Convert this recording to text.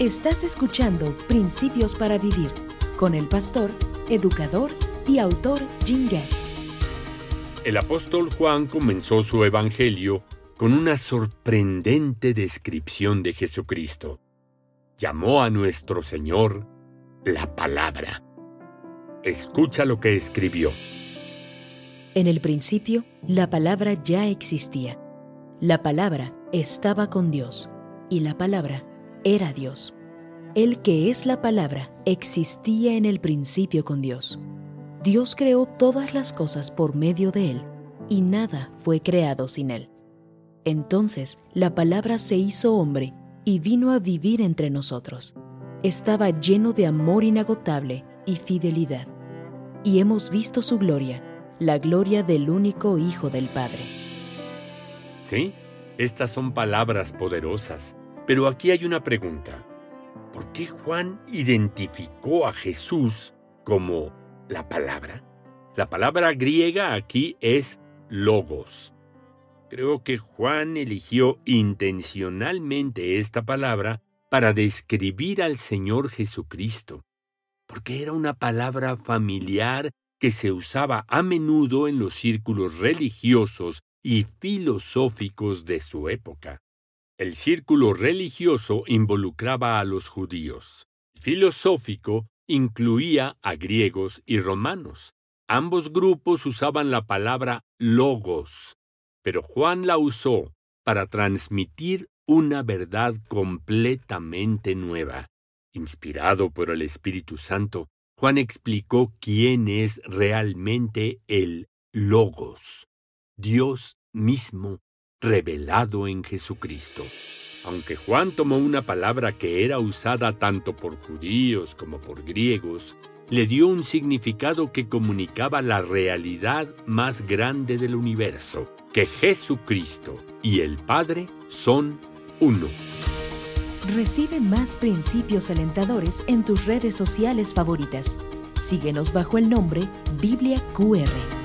Estás escuchando Principios para Vivir con el pastor, educador y autor Jim Getz. El apóstol Juan comenzó su evangelio con una sorprendente descripción de Jesucristo. Llamó a nuestro Señor la palabra. Escucha lo que escribió. En el principio, la palabra ya existía. La palabra estaba con Dios, y la palabra era Dios. El que es la palabra existía en el principio con Dios. Dios creó todas las cosas por medio de Él, y nada fue creado sin Él. Entonces la palabra se hizo hombre y vino a vivir entre nosotros. Estaba lleno de amor inagotable y fidelidad. Y hemos visto su gloria, la gloria del único Hijo del Padre. Sí, estas son palabras poderosas, pero aquí hay una pregunta. ¿Por qué Juan identificó a Jesús como la palabra? La palabra griega aquí es logos. Creo que Juan eligió intencionalmente esta palabra para describir al Señor Jesucristo, porque era una palabra familiar que se usaba a menudo en los círculos religiosos y filosóficos de su época. El círculo religioso involucraba a los judíos. El filosófico incluía a griegos y romanos. Ambos grupos usaban la palabra logos, pero Juan la usó para transmitir una verdad completamente nueva. Inspirado por el Espíritu Santo, Juan explicó quién es realmente el Logos, Dios mismo revelado en Jesucristo. Aunque Juan tomó una palabra que era usada tanto por judíos como por griegos, le dio un significado que comunicaba la realidad más grande del universo, que Jesucristo y el Padre son uno. Recibe más principios alentadores en tus redes sociales favoritas. Síguenos bajo el nombre Biblia QR.